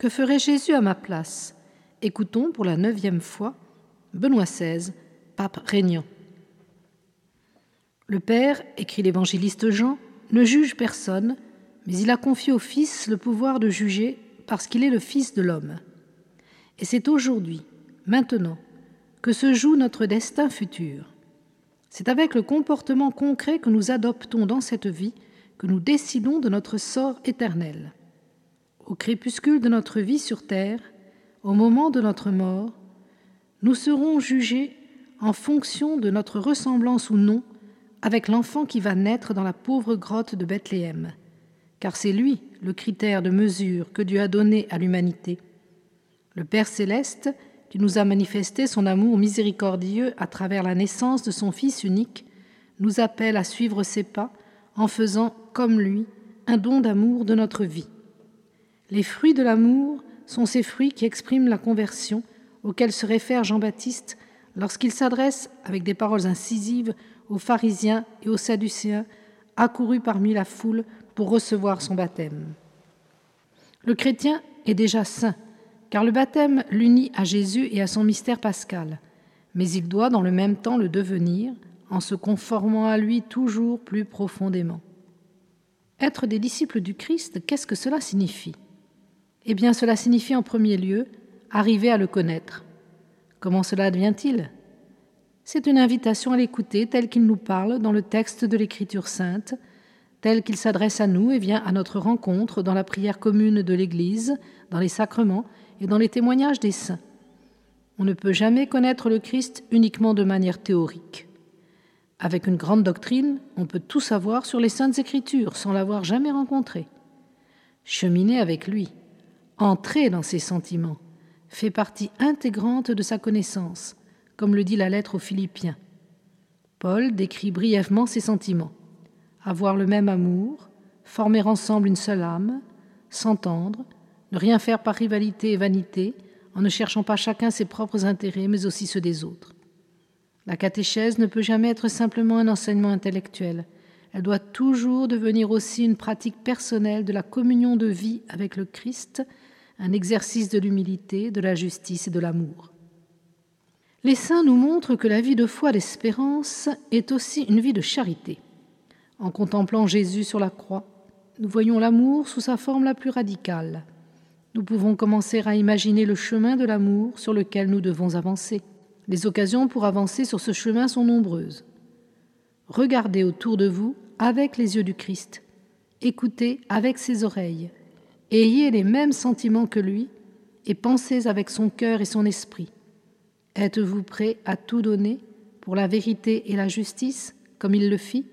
Que ferait Jésus à ma place? Écoutons pour la neuvième fois Benoît XVI, pape régnant. Le Père, écrit l'évangéliste Jean, ne juge personne, mais il a confié au Fils le pouvoir de juger parce qu'il est le Fils de l'homme. Et c'est aujourd'hui, maintenant, que se joue notre destin futur. C'est avec le comportement concret que nous adoptons dans cette vie que nous décidons de notre sort éternel. Au crépuscule de notre vie sur terre, au moment de notre mort, nous serons jugés en fonction de notre ressemblance ou non avec l'enfant qui va naître dans la pauvre grotte de Bethléem, car c'est lui le critère de mesure que Dieu a donné à l'humanité. Le Père céleste qui nous a manifesté son amour miséricordieux à travers la naissance de son Fils unique, nous appelle à suivre ses pas en faisant, comme lui, un don d'amour de notre vie. Les fruits de l'amour sont ces fruits qui expriment la conversion auxquels se réfère Jean-Baptiste lorsqu'il s'adresse avec des paroles incisives aux pharisiens et aux sadducéens accourus parmi la foule pour recevoir son baptême. Le chrétien est déjà saint car le baptême l'unit à Jésus et à son mystère pascal, mais il doit dans le même temps le devenir en se conformant à lui toujours plus profondément. Être des disciples du Christ, qu'est-ce que cela signifie? Eh bien, cela signifie en premier lieu arriver à le connaître. Comment cela advient-il? C'est une invitation à l'écouter tel qu'il nous parle dans le texte de l'Écriture sainte, tel qu'il s'adresse à nous et vient à notre rencontre dans la prière commune de l'Église, dans les sacrements et dans les témoignages des saints. On ne peut jamais connaître le Christ uniquement de manière théorique. Avec une grande doctrine, on peut tout savoir sur les saintes écritures sans l'avoir jamais rencontré. Cheminer avec lui, entrer dans ses sentiments, fait partie intégrante de sa connaissance, comme le dit la lettre aux Philippiens. Paul décrit brièvement ses sentiments. Avoir le même amour, former ensemble une seule âme, s'entendre, ne rien faire par rivalité et vanité, en ne cherchant pas chacun ses propres intérêts, mais aussi ceux des autres. La catéchèse ne peut jamais être simplement un enseignement intellectuel. Elle doit toujours devenir aussi une pratique personnelle de la communion de vie avec le Christ, un exercice de l'humilité, de la justice et de l'amour. Les saints nous montrent que la vie de foi d'espérance est aussi une vie de charité. En contemplant Jésus sur la croix, nous voyons l'amour sous sa forme la plus radicale nous pouvons commencer à imaginer le chemin de l'amour sur lequel nous devons avancer. Les occasions pour avancer sur ce chemin sont nombreuses. Regardez autour de vous avec les yeux du Christ. Écoutez avec ses oreilles. Ayez les mêmes sentiments que lui et pensez avec son cœur et son esprit. Êtes-vous prêt à tout donner pour la vérité et la justice comme il le fit?